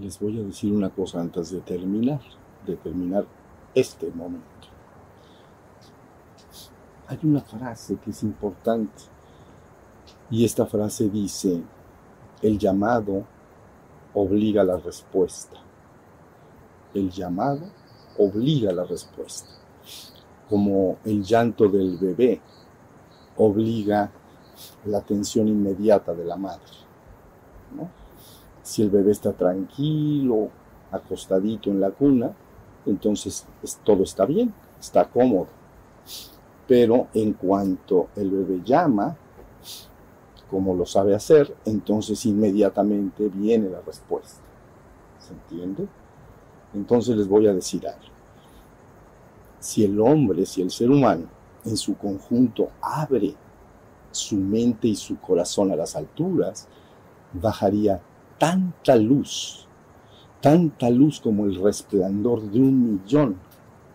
Les voy a decir una cosa antes de terminar, de terminar este momento. Hay una frase que es importante y esta frase dice, el llamado obliga a la respuesta. El llamado obliga a la respuesta. Como el llanto del bebé obliga la atención inmediata de la madre. Si el bebé está tranquilo, acostadito en la cuna, entonces todo está bien, está cómodo. Pero en cuanto el bebé llama, como lo sabe hacer, entonces inmediatamente viene la respuesta. ¿Se entiende? Entonces les voy a decir algo. Si el hombre, si el ser humano en su conjunto abre su mente y su corazón a las alturas, bajaría tanta luz, tanta luz como el resplandor de un millón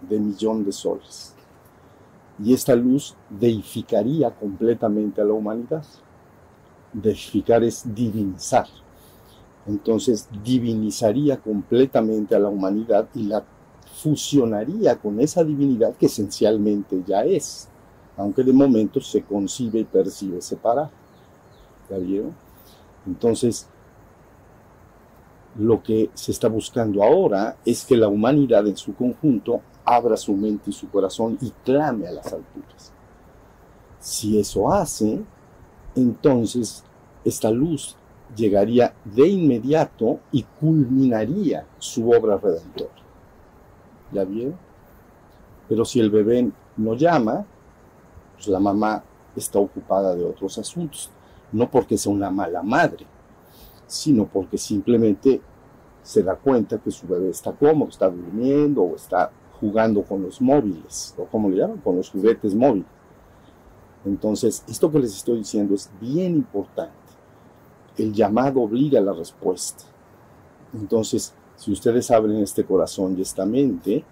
de millón de soles. Y esta luz deificaría completamente a la humanidad. Deificar es divinizar. Entonces divinizaría completamente a la humanidad y la fusionaría con esa divinidad que esencialmente ya es, aunque de momento se concibe y percibe separada. ¿Ya? Entonces, lo que se está buscando ahora es que la humanidad en su conjunto abra su mente y su corazón y clame a las alturas. Si eso hace, entonces esta luz llegaría de inmediato y culminaría su obra redentora. ¿Ya vieron? Pero si el bebé no llama, pues la mamá está ocupada de otros asuntos. No porque sea una mala madre, sino porque simplemente se da cuenta que su bebé está cómodo, está durmiendo o está jugando con los móviles, o como le llaman, con los juguetes móviles. Entonces, esto que les estoy diciendo es bien importante. El llamado obliga a la respuesta. Entonces, si ustedes abren este corazón y esta mente,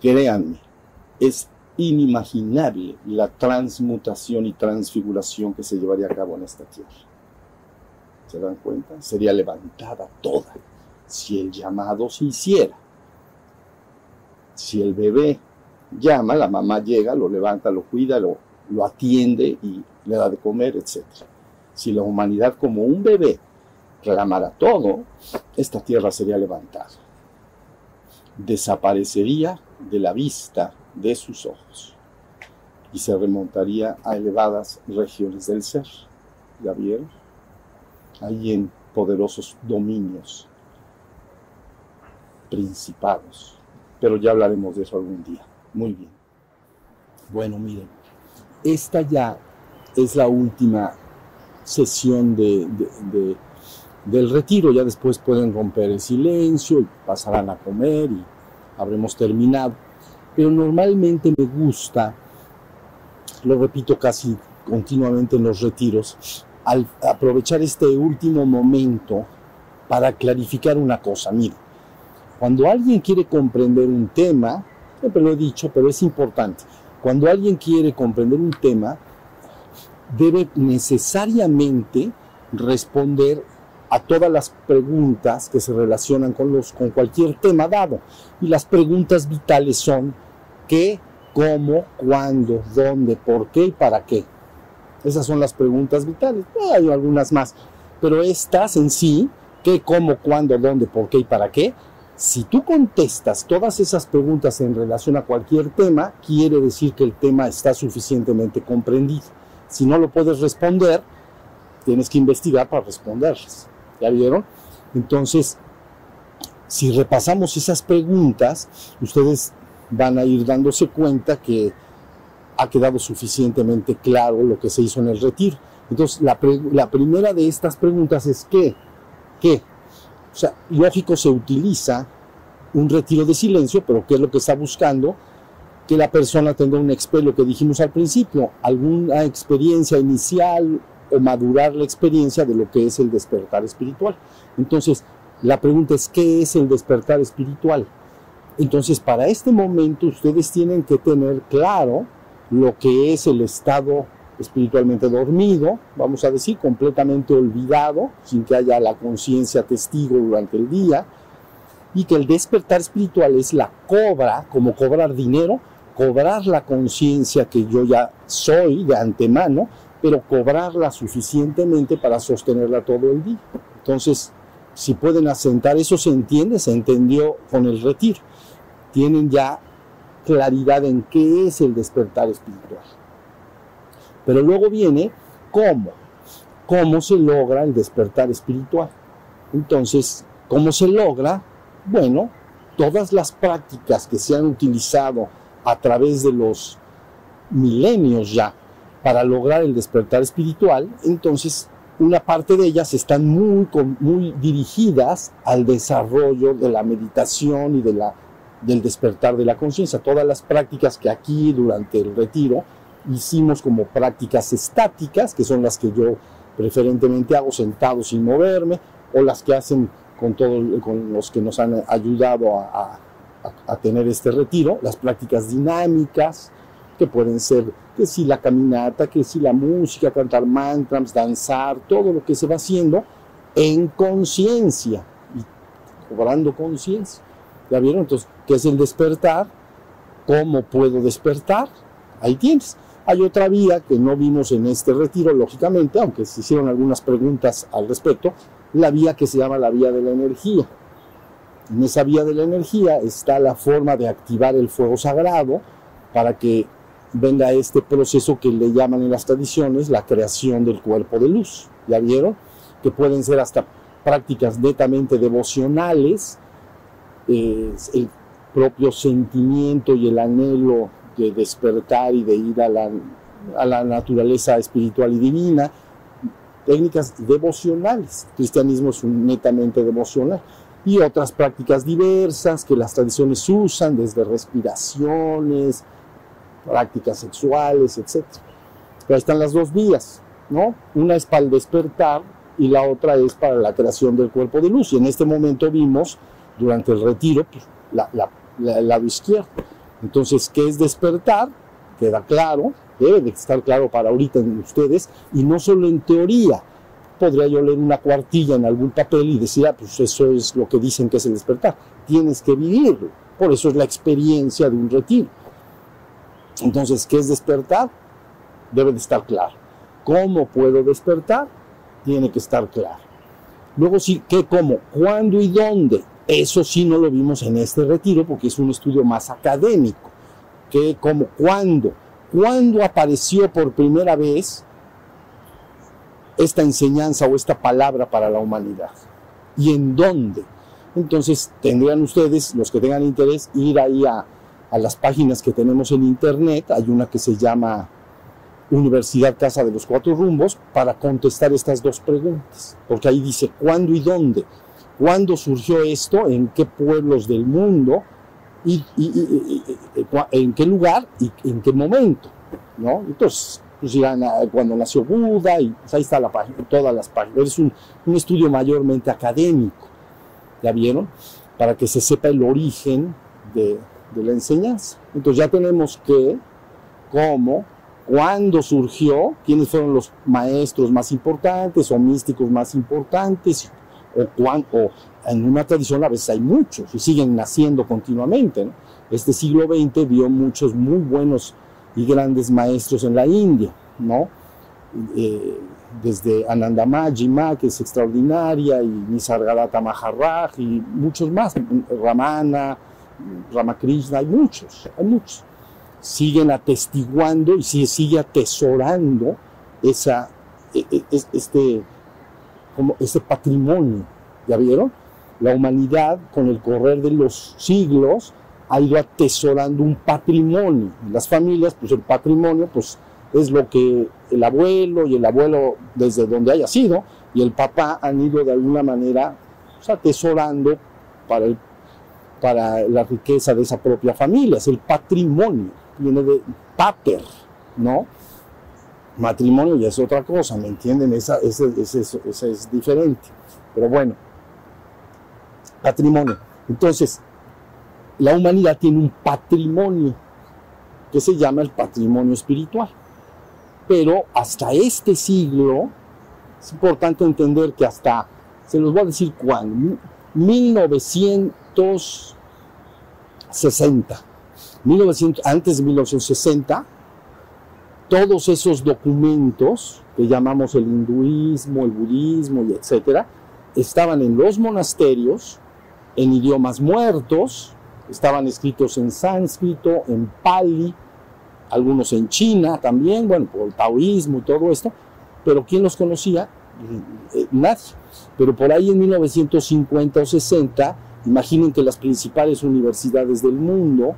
créanme, es inimaginable la transmutación y transfiguración que se llevaría a cabo en esta tierra. ¿Se dan cuenta? Sería levantada toda si el llamado se hiciera. Si el bebé llama, la mamá llega, lo levanta, lo cuida, lo, lo atiende y le da de comer, etc. Si la humanidad como un bebé reclamara todo, esta tierra sería levantada. Desaparecería de la vista de sus ojos y se remontaría a elevadas regiones del ser. ¿Ya vieron? Ahí en poderosos dominios, principados. Pero ya hablaremos de eso algún día. Muy bien. Bueno, miren, esta ya es la última sesión de, del retiro. Ya después pueden romper el silencio y pasarán a comer y habremos terminado. Pero normalmente me gusta, lo repito casi continuamente en los retiros, aprovechar este último momento para clarificar una cosa. Miren, cuando alguien quiere comprender un tema, siempre lo he dicho, pero es importante, cuando alguien quiere comprender un tema, debe necesariamente responder a todas las preguntas que se relacionan con, los, con cualquier tema dado. Y las preguntas vitales son qué, cómo, cuándo, dónde, por qué y para qué. Esas son las preguntas vitales. Hay algunas más, pero estas en sí, qué, cómo, cuándo, dónde, por qué y para qué, si tú contestas todas esas preguntas en relación a cualquier tema, quiere decir que el tema está suficientemente comprendido. Si no lo puedes responder, tienes que investigar para responderlas. ¿Ya vieron? Entonces, si repasamos esas preguntas, ustedes van a ir dándose cuenta que ha quedado suficientemente claro lo que se hizo en el retiro. Entonces, la, primera de estas preguntas es ¿qué? ¿Qué? O sea, lógico se utiliza un retiro de silencio, pero ¿qué es lo que está buscando? Que la persona tenga un lo que dijimos al principio, alguna experiencia inicial o madurar la experiencia de lo que es el despertar espiritual. Entonces, la pregunta es, ¿qué es el despertar espiritual? Entonces, para este momento ustedes tienen que tener claro lo que es el estado espiritualmente dormido, vamos a decir, completamente olvidado, sin que haya la conciencia testigo durante el día, y que el despertar espiritual es la cobra, como cobrar dinero, cobrar la conciencia que yo ya soy de antemano, pero cobrarla suficientemente para sostenerla todo el día. Entonces, si pueden asentar, eso se entiende, se entendió con el retiro. Tienen ya claridad en qué es el despertar espiritual. Pero luego viene cómo, cómo se logra el despertar espiritual. Entonces, ¿cómo se logra? Bueno, todas las prácticas que se han utilizado a través de los milenios ya para lograr el despertar espiritual, entonces una parte de ellas están muy, muy dirigidas al desarrollo de la meditación y de la, del despertar de la conciencia. Todas las prácticas que aquí durante el retiro hicimos como prácticas estáticas, que son las que yo preferentemente hago sentado sin moverme, o las que hacen con, todo, con los que nos han ayudado a, a, tener este retiro, las prácticas dinámicas, que pueden ser que si la caminata, que si la música, cantar mantras, danzar, todo lo que se va haciendo en conciencia y cobrando conciencia. ¿Ya vieron? Entonces, ¿qué es el despertar? ¿Cómo puedo despertar? Ahí tienes. Hay otra vía que no vimos en este retiro, lógicamente, aunque se hicieron algunas preguntas al respecto, la vía que se llama la vía de la energía. En esa vía de la energía está la forma de activar el fuego sagrado para que venga este proceso que le llaman en las tradiciones la creación del cuerpo de luz. ¿Ya vieron? Que pueden ser hasta prácticas netamente devocionales, el propio sentimiento y el anhelo de despertar y de ir a la, a la naturaleza espiritual y divina, técnicas devocionales. El cristianismo es un netamente devocional. Y otras prácticas diversas que las tradiciones usan, desde respiraciones, prácticas sexuales, etc. Pero ahí están las dos vías, ¿no? Una es para el despertar y la otra es para la creación del cuerpo de luz. Y en este momento vimos, durante el retiro, pues, la, el lado izquierdo. Entonces, ¿qué es despertar? Queda claro, debe de estar claro para ahorita en ustedes, y no solo en teoría. Podría yo leer una cuartilla en algún papel y decir, ah, pues eso es lo que dicen que es el despertar. Tienes que vivirlo. Por eso es la experiencia de un retiro. Entonces, ¿qué es despertar? Debe de estar claro. ¿Cómo puedo despertar? Tiene que estar claro. Luego sí, ¿qué, cómo, cuándo y dónde? Eso sí no lo vimos en este retiro porque es un estudio más académico. ¿Qué, cómo, cuándo? ¿Cuándo apareció por primera vez esta enseñanza o esta palabra para la humanidad? ¿Y en dónde? Entonces tendrían ustedes, los que tengan interés, ir ahí a a las páginas que tenemos en internet. Hay una que se llama Universidad Casa de los Cuatro Rumbos para contestar estas dos preguntas, porque ahí dice cuándo y dónde, cuándo surgió esto, en qué pueblos del mundo y, en qué lugar y en qué momento, ¿no? Entonces, pues dirán cuando nació Buda y pues ahí está la página, todas las páginas. Es un, un estudio mayormente académico, ¿ya vieron? Para que se sepa el origen de, de la enseñanza. Entonces ya tenemos que, cómo, cuándo surgió, quiénes fueron los maestros más importantes o místicos más importantes, o, cuánto, en una tradición a veces hay muchos y siguen naciendo continuamente. Este siglo XX vio muchos muy buenos y grandes maestros en la India, ¿no? Eh, desde Anandamaji que es extraordinaria, y Nisargadatta Maharaj, y muchos más, Ramana, Ramakrishna, hay muchos, hay muchos. Siguen atestiguando y sigue atesorando esa, e, e, este, como ese patrimonio. ¿Ya vieron? La humanidad, con el correr de los siglos, ha ido atesorando un patrimonio. Las familias, pues el patrimonio, pues es lo que el abuelo y el abuelo, desde donde haya sido, y el papá han ido de alguna manera pues, atesorando para el para la riqueza de esa propia familia, es el patrimonio, viene de pater, ¿no? Matrimonio ya es otra cosa, ¿me entienden? Esa, es diferente. Pero bueno, patrimonio. Entonces, la humanidad tiene un patrimonio que se llama el patrimonio espiritual. Pero hasta este siglo, es importante entender que hasta, se los voy a decir cuándo, 1960, 1900, antes de 1960, todos esos documentos que llamamos el hinduismo, el budismo y etcétera, estaban en los monasterios, en idiomas muertos, estaban escritos en sánscrito, en pali, algunos en China también, bueno, por el taoísmo y todo esto, pero ¿quién los conocía? Nadie. Pero por ahí en 1950 o 60, imaginen que las principales universidades del mundo,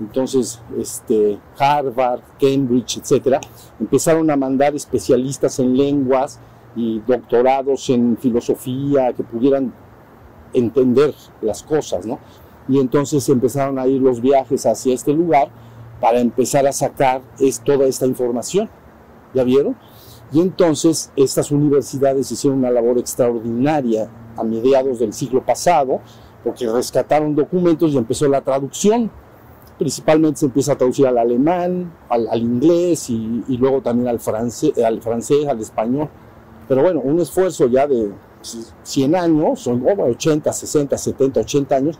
entonces este, Harvard, Cambridge, etcétera, empezaron a mandar especialistas en lenguas y doctorados en filosofía que pudieran entender las cosas, ¿no? Y entonces empezaron a ir los viajes hacia este lugar para empezar a sacar es, toda esta información. ¿Ya vieron? Y entonces estas universidades hicieron una labor extraordinaria a mediados del siglo pasado, porque rescataron documentos y empezó la traducción. Principalmente se empieza a traducir al alemán, al, inglés y, luego también al francés, al francés, al español. Pero bueno, un esfuerzo ya de 100 años, son 80, 60, 70, 80 años,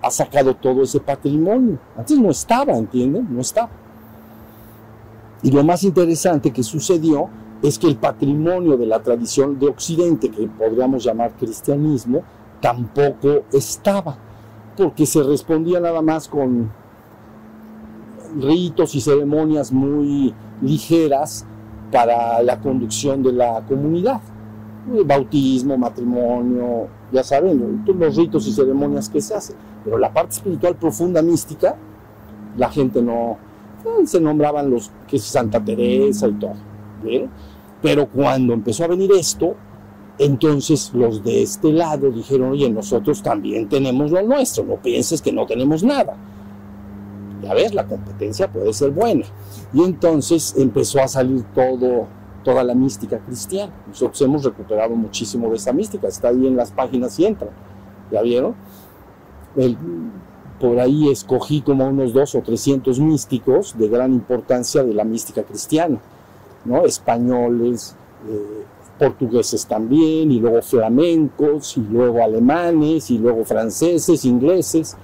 ha sacado todo ese patrimonio. Antes no estaba, ¿entienden? No estaba. Y lo más interesante que sucedió es que el patrimonio de la tradición de Occidente, que podríamos llamar cristianismo, tampoco estaba, porque se respondía nada más con ritos y ceremonias muy ligeras para la conducción de la comunidad. Bautismo, matrimonio, ya saben, los ritos y ceremonias que se hacen. Pero la parte espiritual profunda, mística, la gente no, eh, se nombraban los que es Santa Teresa y todo. Pero cuando empezó a venir esto, entonces los de este lado dijeron, oye, nosotros también tenemos lo nuestro, no pienses que no tenemos nada. Ya ves, la competencia puede ser buena. Y entonces empezó a salir todo, toda la mística cristiana. Nosotros hemos recuperado muchísimo de esa mística, está ahí en las páginas y entra. ¿Ya vieron? por ahí escogí como unos dos o trescientos místicos de gran importancia de la mística cristiana, ¿no? Españoles, eh, portugueses también, y luego flamencos, y luego alemanes, y luego franceses, ingleses,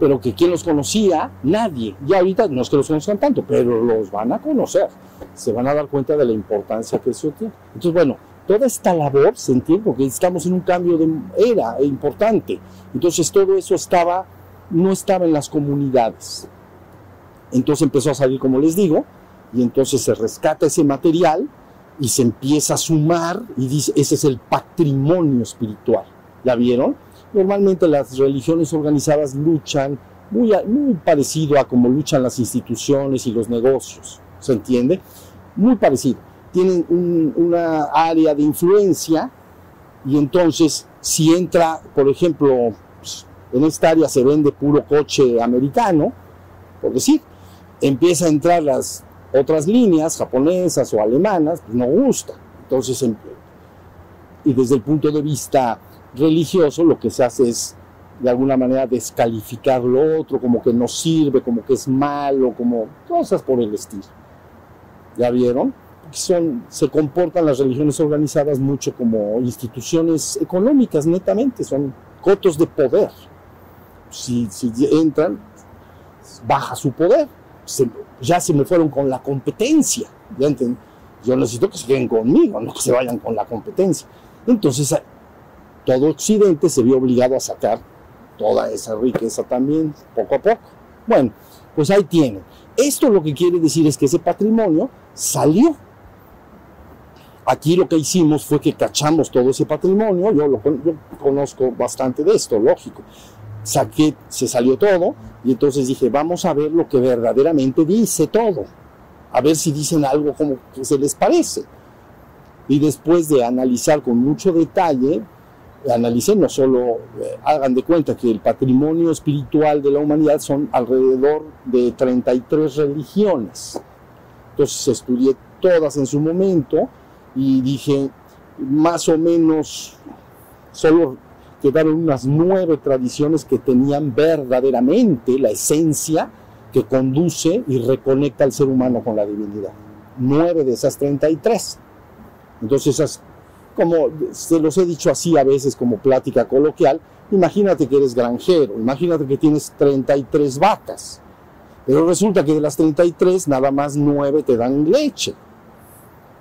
pero que quien los conocía, nadie. Y ahorita no es que los conozcan tanto, pero los van a conocer, se van a dar cuenta de la importancia que eso tiene. Entonces, bueno, toda esta labor se entiende porque estamos en un cambio de era importante. Entonces todo eso estaba, no estaba en las comunidades. Entonces empezó a salir, como les digo, y entonces se rescata ese material y se empieza a sumar y dice, ese es el patrimonio espiritual. ¿Ya vieron? Normalmente las religiones organizadas luchan muy, muy parecido a como luchan las instituciones y los negocios. ¿Se entiende? Muy parecido tienen una área de influencia y entonces si entra, por ejemplo, pues, en esta área se vende puro coche americano, por decir, empieza a entrar las otras líneas japonesas o alemanas, pues no gusta. Entonces, em, y desde el punto de vista religioso, lo que se hace es de alguna manera descalificar lo otro, como que no sirve, como que es malo, como cosas por el estilo. ¿Ya vieron? son, se comportan las religiones organizadas mucho como instituciones económicas, netamente, son cotos de poder. Si, si entran, baja su poder. Ya se me fueron con la competencia. ¿ya Yo necesito que se queden conmigo, no que se vayan con la competencia. Entonces, todo Occidente se vio obligado a sacar toda esa riqueza también, poco a poco. Bueno, pues ahí tienen. Esto lo que quiere decir es que ese patrimonio salió Aquí lo que hicimos fue que cachamos todo ese patrimonio, yo, lo, conozco bastante de esto, lógico. Saqué, se salió todo y entonces dije, vamos a ver lo que verdaderamente dice todo, a ver si dicen algo como que se les parece. Y después de analizar con mucho detalle, analicé no solo, eh, hagan de cuenta que el patrimonio espiritual de la humanidad son alrededor de 33 religiones. Entonces estudié todas en su momento y dije, más o menos, solo quedaron unas nueve tradiciones que tenían verdaderamente la esencia que conduce y reconecta al ser humano con la divinidad. Nueve de esas 33. Entonces, esas, como se los he dicho así a veces como plática coloquial, imagínate que eres granjero, imagínate que tienes 33 vacas, pero resulta que de las 33 nada más nueve te dan leche.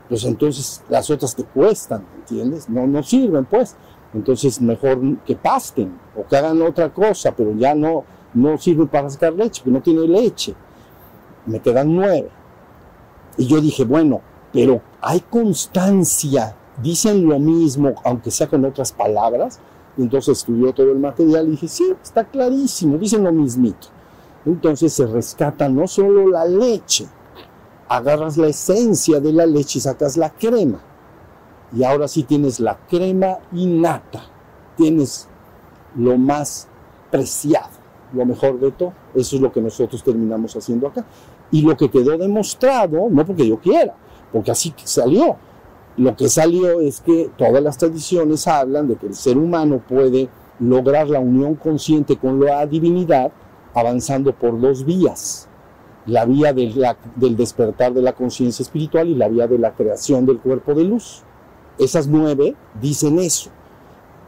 Pues entonces las otras te cuestan, ¿entiendes? No, no sirven, pues. Entonces mejor que pasten o que hagan otra cosa, pero ya no, no sirve para sacar leche, porque no tiene leche. Me quedan nueve. Y yo dije, bueno, pero hay constancia, dicen lo mismo, aunque sea con otras palabras. Entonces estudió todo el material y dije, sí, está clarísimo, dicen lo mismito. Entonces se rescata no solo la leche, agarras la esencia de la leche y sacas la crema y ahora sí tienes la crema innata, tienes lo más preciado, lo mejor de todo. Eso es lo que nosotros terminamos haciendo acá. Y lo que quedó demostrado, no porque yo quiera, porque así salió. Lo que salió es que todas las tradiciones hablan de que el ser humano puede lograr la unión consciente con la divinidad avanzando por dos vías. La vía del despertar de la conciencia espiritual y la vía de la creación del cuerpo de luz. Esas nueve dicen eso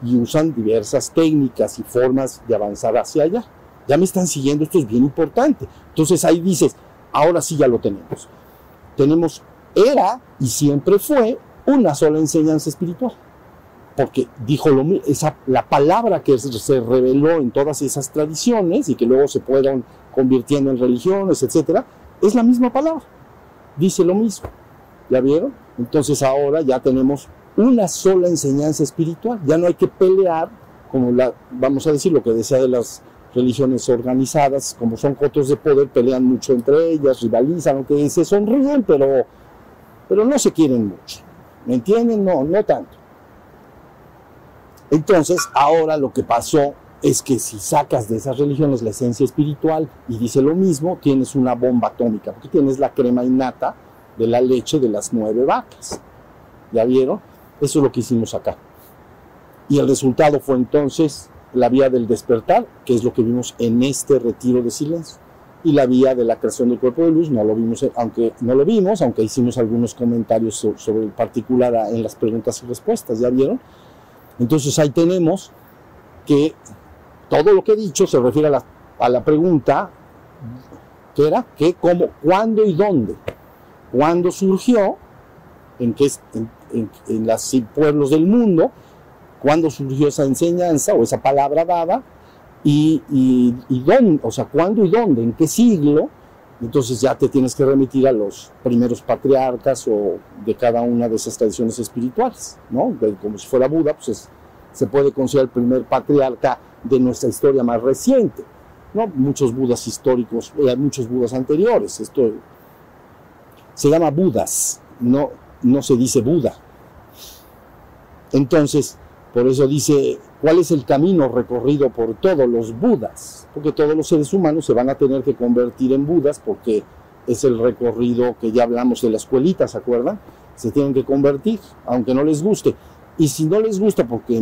y usan diversas técnicas y formas de avanzar hacia allá. Ya me están siguiendo, esto es bien importante. Entonces ahí dices, ahora sí ya lo tenemos. Tenemos, era y siempre fue una sola enseñanza espiritual. Porque dijo lo esa, la palabra que se reveló en todas esas tradiciones y que luego se fueron convirtiendo en religiones, etcétera, es la misma palabra. Dice lo mismo. ¿Ya vieron? Entonces ahora ya tenemos una sola enseñanza espiritual. Ya no hay que pelear, como la, vamos a decir lo que decía de las religiones organizadas, como son cotos de poder, pelean mucho entre ellas, rivalizan, aunque se sonríen, pero, pero no se quieren mucho. ¿Me entienden? No, no tanto. Entonces, ahora lo que pasó es que si sacas de esas religiones la esencia espiritual y dice lo mismo, tienes una bomba atómica, porque tienes la crema innata de la leche de las nueve vacas. ¿Ya vieron? Eso es lo que hicimos acá. Y el resultado fue entonces la vía del despertar, que es lo que vimos en este retiro de silencio. Y la vía de la creación del cuerpo de luz, no lo vimos, aunque no lo vimos, aunque hicimos algunos comentarios sobre el particular en las preguntas y respuestas, ¿ya vieron? Entonces ahí tenemos que todo lo que he dicho se refiere a la, a la pregunta que era qué, cómo, cuándo y dónde. ¿Cuándo surgió? ¿En qué, en, en, los pueblos del mundo, cuándo surgió esa enseñanza o esa palabra dada, y, dónde, o sea, cuándo y dónde, en qué siglo, entonces ya te tienes que remitir a los primeros patriarcas o de cada una de esas tradiciones espirituales, ¿no? como si fuera Buda, pues se puede considerar el primer patriarca de nuestra historia más reciente, ¿no? Muchos budas históricos, hay muchos budas anteriores, esto se llama budas, no, no se dice Buda. Entonces, por eso dice, ¿cuál es el camino recorrido por todos los Budas? Porque todos los seres humanos se van a tener que convertir en Budas porque es el recorrido que ya hablamos de la escuelita, ¿se acuerdan? Se tienen que convertir, aunque no les guste. Y si no les gusta porque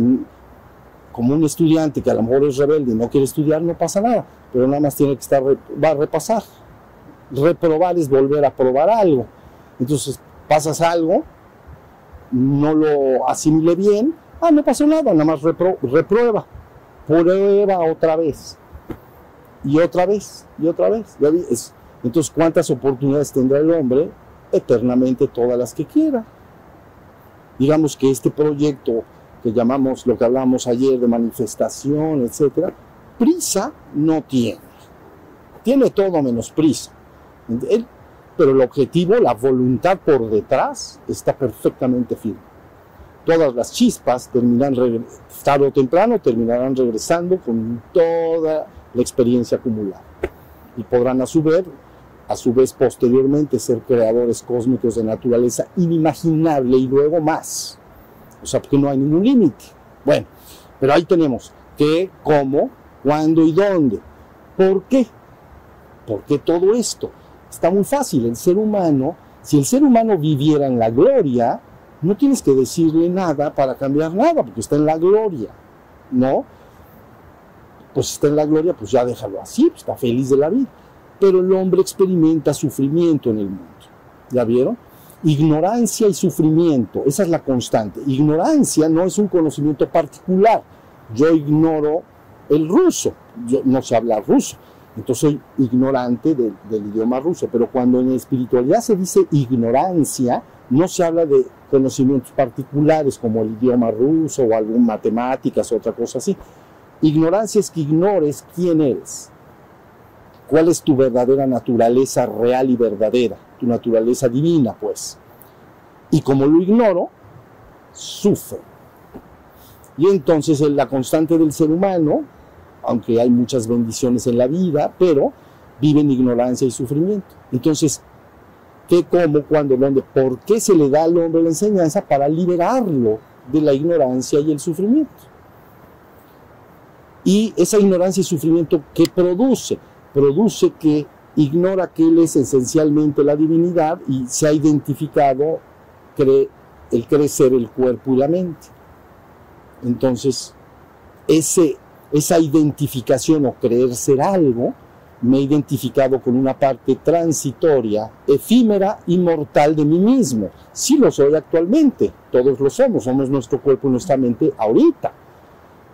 como un estudiante que a lo mejor es rebelde y no quiere estudiar, no pasa nada, pero nada más tiene que estar, va a repasar. Reprobar es volver a probar algo. Entonces, pasas algo, no lo asimile bien, ah, no pasó nada, nada más reprueba, prueba otra vez, y otra vez, y otra vez. entonces, ¿cuántas oportunidades tendrá el hombre? Eternamente todas las que quiera. Digamos que este proyecto que llamamos, lo que hablamos ayer de manifestación, etcétera, prisa no tiene. Tiene todo menos prisa pero el objetivo, la voluntad por detrás, está perfectamente firme. Todas las chispas terminarán, tarde o temprano, terminarán regresando con toda la experiencia acumulada. Y podrán a su vez, a su vez posteriormente ser creadores cósmicos de naturaleza inimaginable y luego más. O sea, porque no hay ningún límite. Bueno, pero ahí tenemos qué, cómo, cuándo y dónde. ¿Por qué? ¿Por qué todo esto? Está muy fácil, el ser humano, si el ser humano viviera en la gloria, no tienes que decirle nada para cambiar nada, porque está en la gloria. ¿no? Pues está en la gloria, pues ya déjalo así, pues está feliz de la vida. Pero el hombre experimenta sufrimiento en el mundo. ¿Ya vieron? Ignorancia y sufrimiento, esa es la constante. Ignorancia no es un conocimiento particular. Yo ignoro el ruso, yo no sé hablar ruso, entonces soy ignorante del idioma ruso. Pero cuando en espiritualidad se dice ignorancia, no se habla de conocimientos particulares como el idioma ruso o algún matemáticas o otra cosa así. Ignorancia es que ignores quién eres, cuál es tu verdadera naturaleza real y verdadera, tu naturaleza divina, pues. Y como lo ignoro, sufro. Y entonces la constante del ser humano, aunque hay muchas bendiciones en la vida, pero vive en ignorancia y sufrimiento. Entonces, ¿qué, cómo, cuándo, dónde? ¿Por qué se le da al hombre la enseñanza? Para liberarlo de la ignorancia y el sufrimiento. Y esa ignorancia y sufrimiento, ¿qué produce? Produce que ignora que Él es esencialmente la divinidad y se ha identificado el crecer el cuerpo y la mente. Entonces, ese, esa identificación o creer ser algo, me he identificado con una parte transitoria, efímera y mortal de mí mismo. Sí lo soy actualmente, todos lo somos, somos nuestro cuerpo y nuestra mente ahorita,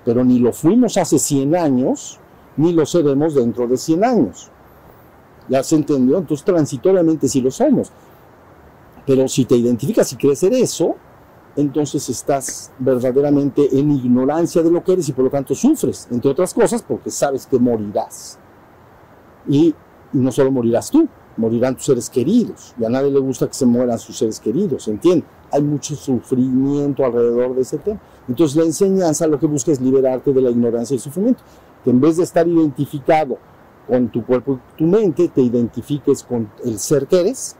pero ni lo fuimos hace 100 años, ni lo seremos dentro de 100 años. ¿Ya se entendió? Entonces transitoriamente sí lo somos. Pero si te identificas y crees ser eso, entonces estás verdaderamente en ignorancia de lo que eres y por lo tanto sufres, entre otras cosas, porque sabes que morirás. Y, no solo morirás tú, morirán tus seres queridos. Y a nadie le gusta que se mueran sus seres queridos, ¿entiendes? Hay mucho sufrimiento alrededor de ese tema. Entonces la enseñanza lo que busca es liberarte de la ignorancia y sufrimiento. Que en vez de estar identificado con tu cuerpo y tu mente, te identifiques con el ser que eres,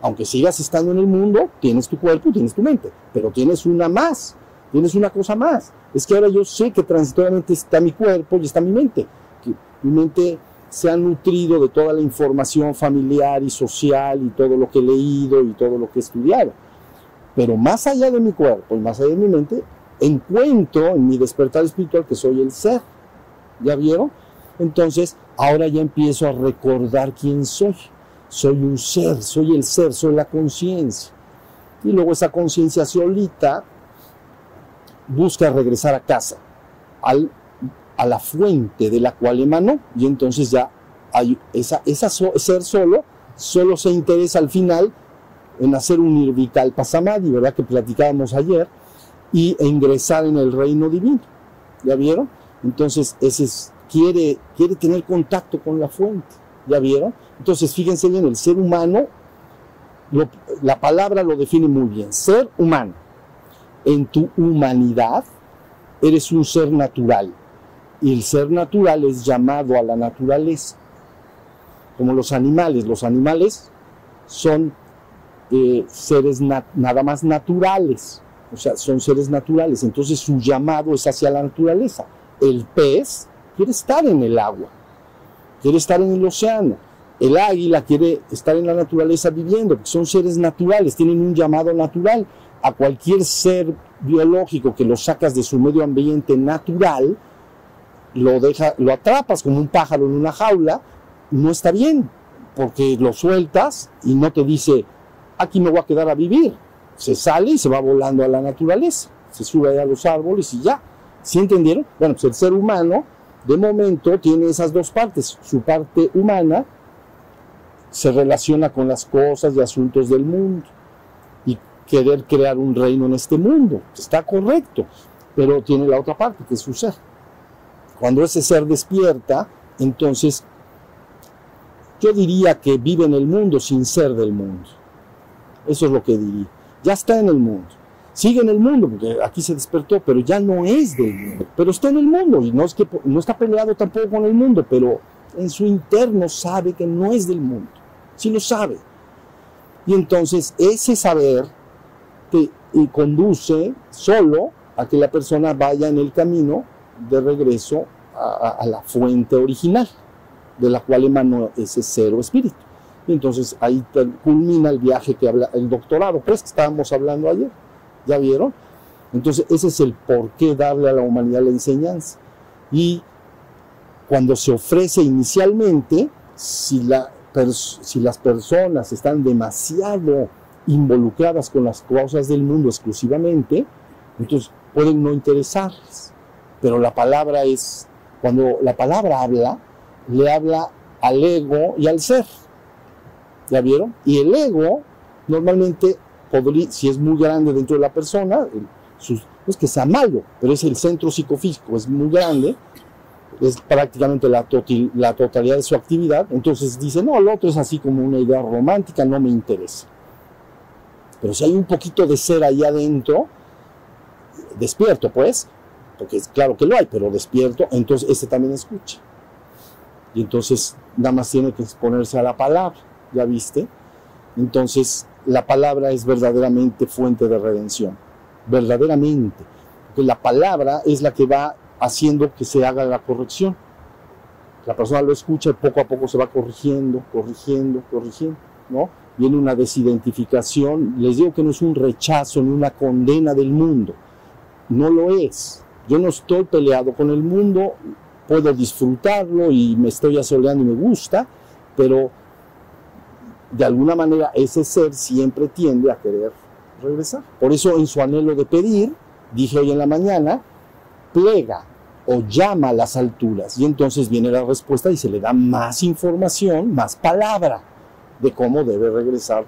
aunque sigas estando en el mundo, tienes tu cuerpo y tienes tu mente, pero tienes una más, tienes una cosa más. Es que ahora yo sé que transitoriamente está mi cuerpo y está mi mente. Que mi mente se ha nutrido de toda la información familiar y social y todo lo que he leído y todo lo que he estudiado. Pero más allá de mi cuerpo y más allá de mi mente, encuentro en mi despertar espiritual que soy el ser. ¿Ya vieron? Entonces, ahora ya empiezo a recordar quién soy. Soy un ser, soy el ser, soy la conciencia. Y luego esa conciencia solita busca regresar a casa, al, a la fuente de la cual emanó. Y entonces ya hay esa, ser solo, solo se interesa al final en hacer un Nirvital Pasamadi, ¿verdad? Que platicábamos ayer, y ingresar en el reino divino. ¿Ya vieron? Entonces, ese es quiere, quiere tener contacto con la fuente. ¿Ya vieron? Entonces, fíjense bien, el ser humano, la palabra lo define muy bien, ser humano. En tu humanidad eres un ser natural. Y el ser natural es llamado a la naturaleza. Como los animales. Los animales son eh, seres nada más naturales. O sea, son seres naturales. Entonces su llamado es hacia la naturaleza. El pez quiere estar en el agua, quiere estar en el océano. El águila quiere estar en la naturaleza viviendo, porque son seres naturales, tienen un llamado natural. A cualquier ser biológico que lo sacas de su medio ambiente natural, lo, deja, lo atrapas como un pájaro en una jaula, no está bien, porque lo sueltas y no te dice, aquí me voy a quedar a vivir. Se sale y se va volando a la naturaleza, se sube a los árboles y ya. ¿Sí entendieron? Bueno, pues el ser humano de momento tiene esas dos partes. Su parte humana se relaciona con las cosas y asuntos del mundo y querer crear un reino en este mundo. Está correcto, pero tiene la otra parte, que es su ser. Cuando ese ser despierta, entonces yo diría que vive en el mundo sin ser del mundo. Eso es lo que diría. Ya está en el mundo sigue en el mundo, porque aquí se despertó, pero ya no es del mundo, pero está en el mundo y no es que no está peleado tampoco con el mundo, pero en su interno sabe que no es del mundo, sí lo sabe. Y entonces ese saber te conduce solo a que la persona vaya en el camino de regreso a, la fuente original, de la cual emanó ese cero espíritu. Y entonces ahí culmina el viaje que habla el doctorado, pues estábamos hablando ayer. ¿Ya vieron? Entonces, ese es el por qué darle a la humanidad la enseñanza. Y cuando se ofrece inicialmente, si, la, si las personas están demasiado involucradas con las cosas del mundo exclusivamente, entonces pueden no interesarles. Pero la palabra es, cuando la palabra habla, le habla al ego y al ser. ¿Ya vieron? Y el ego normalmente, podría, si es muy grande dentro de la persona, es que sea malo, pero es el centro psicofísico, es muy grande, es prácticamente la, la totalidad de su actividad, entonces dice, no, el otro es así como una idea romántica, no me interesa. Pero si hay un poquito de ser ahí adentro, despierto pues, porque es claro que lo hay, pero despierto, entonces este también escucha. Y entonces nada más tiene que exponerse a la palabra, ¿ya viste? Entonces la palabra es verdaderamente fuente de redención, verdaderamente. Porque la palabra es la que va haciendo que se haga la corrección. La persona lo escucha y poco a poco se va corrigiendo, corrigiendo, corrigiendo, ¿no? Viene una desidentificación. Les digo que no es un rechazo ni una condena del mundo. No lo es. Yo no estoy peleado con el mundo, puedo disfrutarlo y me estoy asoleando y me gusta, pero de alguna manera ese ser siempre tiende a querer regresar. Por eso en su anhelo de pedir, dije hoy en la mañana, plega o llama a las alturas y entonces viene la respuesta y se le da más información, más palabra de cómo debe regresar.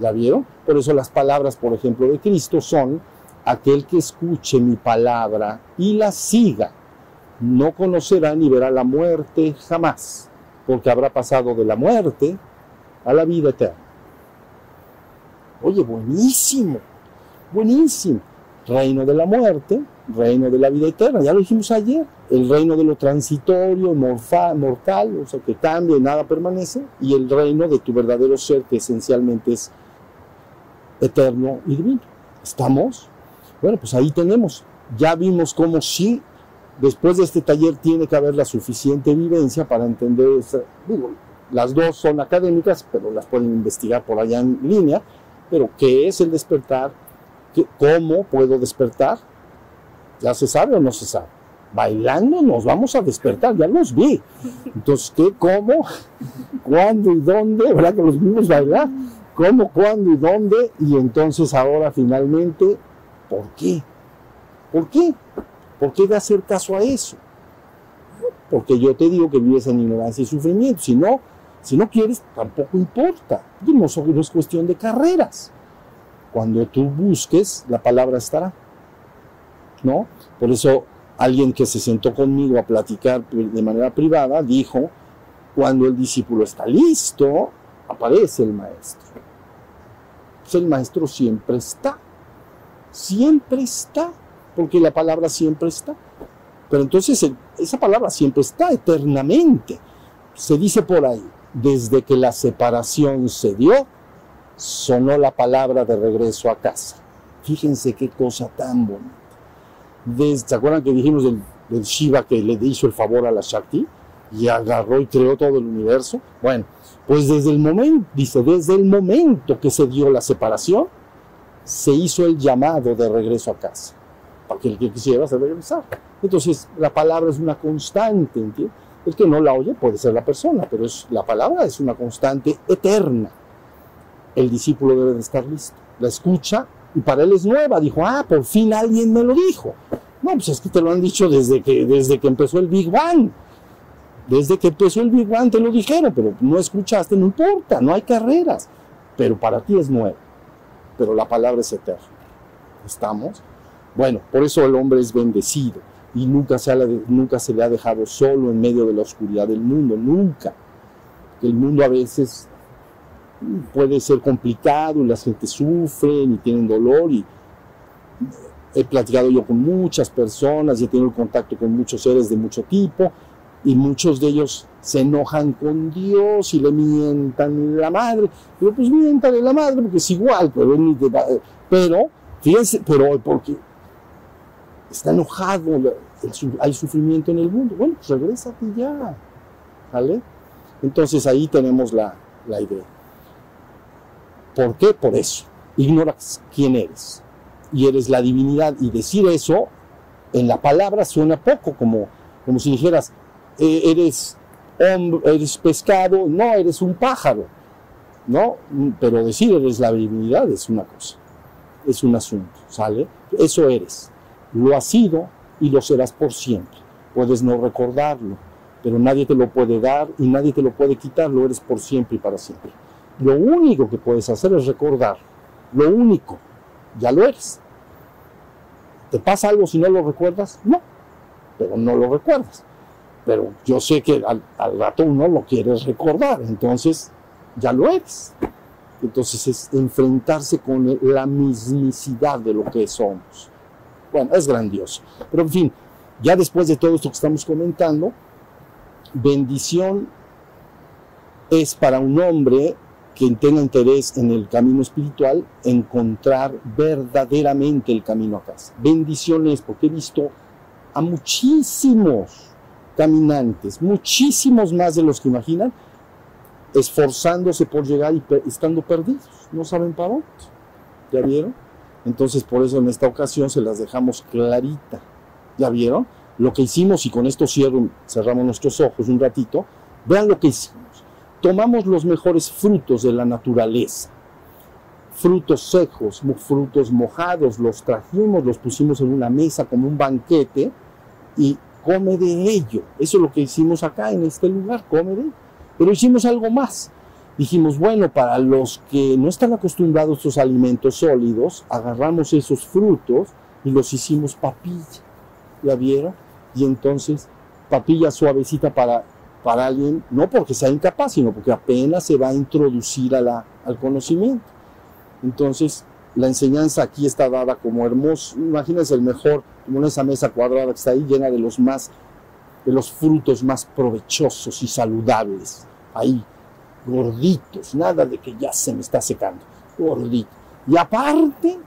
¿La vieron? Por eso las palabras, por ejemplo, de Cristo son aquel que escuche mi palabra y la siga, no conocerá ni verá la muerte jamás, porque habrá pasado de la muerte a la vida eterna. Oye, buenísimo, buenísimo. Reino de la muerte, reino de la vida eterna, ya lo dijimos ayer, el reino de lo transitorio, mortal, o sea, que cambia y nada permanece, y el reino de tu verdadero ser, que esencialmente es eterno y divino. ¿Estamos? Bueno, pues ahí tenemos. Ya vimos cómo sí, después de este taller tiene que haber la suficiente vivencia para entender, digo, las dos son académicas, pero las pueden investigar por allá en línea. Pero, ¿qué es el despertar? ¿Cómo puedo despertar? ¿Ya se sabe o no se sabe? Bailando nos vamos a despertar, ya los vi. Entonces, ¿qué, cómo, cuándo y dónde? ¿Verdad que los vimos bailar? ¿Cómo, cuándo y dónde? Y entonces ahora finalmente, ¿por qué? ¿Por qué? ¿Por qué de hacer caso a eso? Porque yo te digo que vives en ignorancia y sufrimiento. Si no, si no quieres, tampoco importa. No, no es cuestión de carreras. Cuando tú busques, la palabra estará. ¿No? Por eso alguien que se sentó conmigo a platicar de manera privada dijo, cuando el discípulo está listo, aparece el maestro. Pues el maestro siempre está. Siempre está. Porque la palabra siempre está. Pero entonces esa palabra siempre está eternamente. Se dice por ahí, desde que la separación se dio, sonó la palabra de regreso a casa. Fíjense qué cosa tan bonita. ¿Se acuerdan que dijimos del, Shiva que le hizo el favor a la Shakti? Y agarró y creó todo el universo. Bueno, pues desde el momento, dice, desde el momento que se dio la separación, se hizo el llamado de regreso a casa. Para que el que quisiera se regresar. Entonces, la palabra es una constante, ¿entiendes? El que no la oye puede ser la persona, pero la palabra es una constante eterna. El discípulo debe de estar listo. La escucha y para él es nueva. Dijo, ah, por fin alguien me lo dijo. No, pues es que te lo han dicho desde que, desde que empezó el Big Bang. Desde que empezó el Big Bang te lo dijeron, pero no escuchaste, no importa, no hay carreras. Pero para ti es nueva. Pero la palabra es eterna. ¿Estamos? Bueno, por eso el hombre es bendecido y nunca se, nunca se le ha dejado solo en medio de la oscuridad del mundo, nunca. El mundo a veces puede ser complicado y la gente sufre y tienen dolor y he platicado yo con muchas personas y he tenido contacto con muchos seres de mucho tipo y muchos de ellos se enojan con Dios y le mientan la madre. Pero pues mientan la madre porque es igual, pero, pero fíjense, pero porque está enojado, hay sufrimiento en el mundo. Bueno, pues regrésate ya. ¿Vale? Entonces ahí tenemos la, idea. ¿Por qué? Por eso. Ignoras quién eres. y eres la divinidad. Y decir eso en la palabra suena poco, como, como si dijeras, eh, eres hombre, eres pescado, no, eres un pájaro, ¿no? Pero decir eres la divinidad es una cosa, es un asunto, ¿sale? Eso eres, lo has sido y lo serás por siempre. Puedes no recordarlo, pero nadie te lo puede dar y nadie te lo puede quitar, lo eres por siempre y para siempre. Lo único que puedes hacer es recordar, lo único, ya lo eres. ¿Te pasa algo si no lo recuerdas? No, pero no lo recuerdas. Pero yo sé que al, rato uno lo quiere recordar, entonces ya lo eres. Entonces es enfrentarse con la mismicidad de lo que somos. Bueno, es grandioso. Pero en fin, ya después de todo esto que estamos comentando, bendición es para un hombre quien tenga interés en el camino espiritual, encontrar verdaderamente el camino a casa. Bendiciones, porque he visto a muchísimos caminantes, muchísimos más de los que imaginan, esforzándose por llegar y estando perdidos, no saben para dónde. ¿Ya vieron? Entonces por eso en esta ocasión se las dejamos clarita. ¿Ya vieron? Lo que hicimos, y con esto cierro, cerramos nuestros ojos un ratito, vean lo que hicimos tomamos los mejores frutos de la naturaleza, frutos secos, frutos mojados, los trajimos, los pusimos en una mesa como un banquete y come de ello. Eso es lo que hicimos acá en este lugar, come de ello. Pero hicimos algo más. Dijimos, bueno, para los que no están acostumbrados a estos alimentos sólidos, agarramos esos frutos y los hicimos papilla. ¿Ya vieron? Y entonces, papilla suavecita para para alguien, no porque sea incapaz, sino porque apenas se va a introducir a la, al conocimiento. Entonces, la enseñanza aquí está dada como hermoso. Imagínense el mejor, como esa mesa cuadrada que está ahí, llena de los más, de los frutos más provechosos y saludables. Ahí, gorditos, nada de que ya se me está secando, gordito. Y aparte,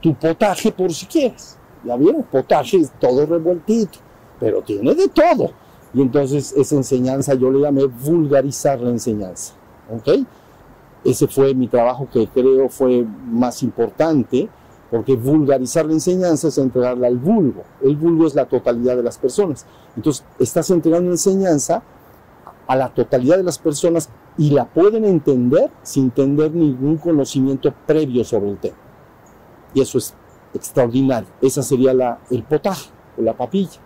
tu potaje por si quieres. Ya vieron, potaje es todo revueltito, pero tiene de todo y entonces esa enseñanza yo le llamé vulgarizar la enseñanza. ¿Ok? Ese fue mi trabajo que creo fue más importante, porque vulgarizar la enseñanza es entregarla al vulgo. El vulgo es la totalidad de las personas. Entonces, estás entregando enseñanza a la totalidad de las personas y la pueden entender sin tener ningún conocimiento previo sobre el tema. Y eso es extraordinario. Esa sería la, el potaje o la papilla.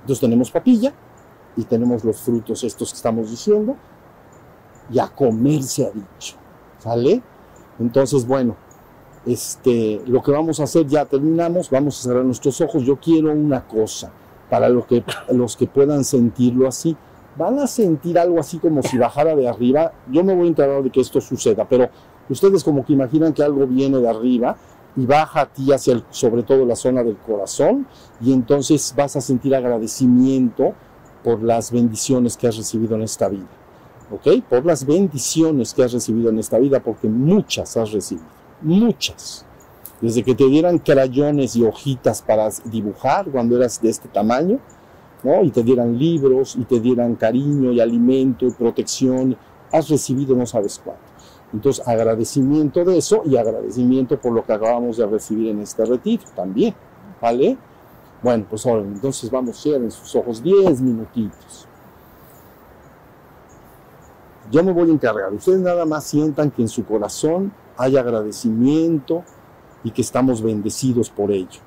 Entonces tenemos papilla, y tenemos los frutos estos que estamos diciendo, y a comer se ha dicho, ¿sale? Entonces, bueno, este, lo que vamos a hacer, ya terminamos, vamos a cerrar nuestros ojos, yo quiero una cosa, para los que, los que puedan sentirlo así, van a sentir algo así como si bajara de arriba, yo me voy a enterar de que esto suceda, pero ustedes como que imaginan que algo viene de arriba, y baja a ti hacia el, sobre todo la zona del corazón y entonces vas a sentir agradecimiento por las bendiciones que has recibido en esta vida. ¿Ok? Por las bendiciones que has recibido en esta vida, porque muchas has recibido. Muchas. Desde que te dieran crayones y hojitas para dibujar cuando eras de este tamaño, Y te dieran libros, y te dieran cariño y alimento y protección, has recibido no sabes cuánto. Entonces, agradecimiento de eso y agradecimiento por lo que acabamos de recibir en este retiro también, ¿vale? Bueno, pues ahora, entonces vamos, cierren sus ojos 10 minutitos. Yo me voy a encargar. Ustedes nada más sientan que en su corazón hay agradecimiento y que estamos bendecidos por ello.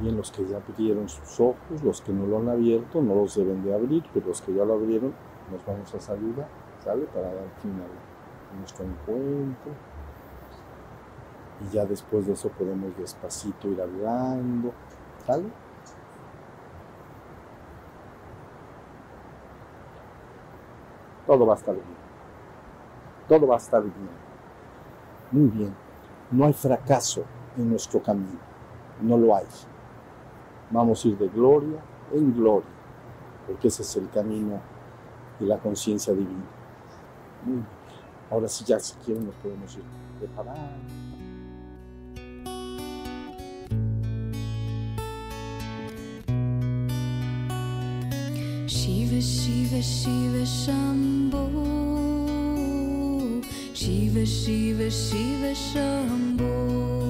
Bien, los que ya abrieron sus ojos, los que no lo han abierto, no los deben de abrir, pero los que ya lo abrieron, nos vamos a saludar, ¿sale? Para dar fin a nuestro encuentro y ya después de eso podemos despacito ir hablando, ¿sale? Todo va a estar bien. Todo va a estar bien. Muy bien. No hay fracaso en nuestro camino. No lo hay. Vamos a ir de gloria en gloria, porque ese es el camino de la conciencia divina. Bien. Ahora sí, ya si quieren nos podemos ir preparando. Shiva Shiva Shiva Shambho Shiva Shiva Shiva Shambhu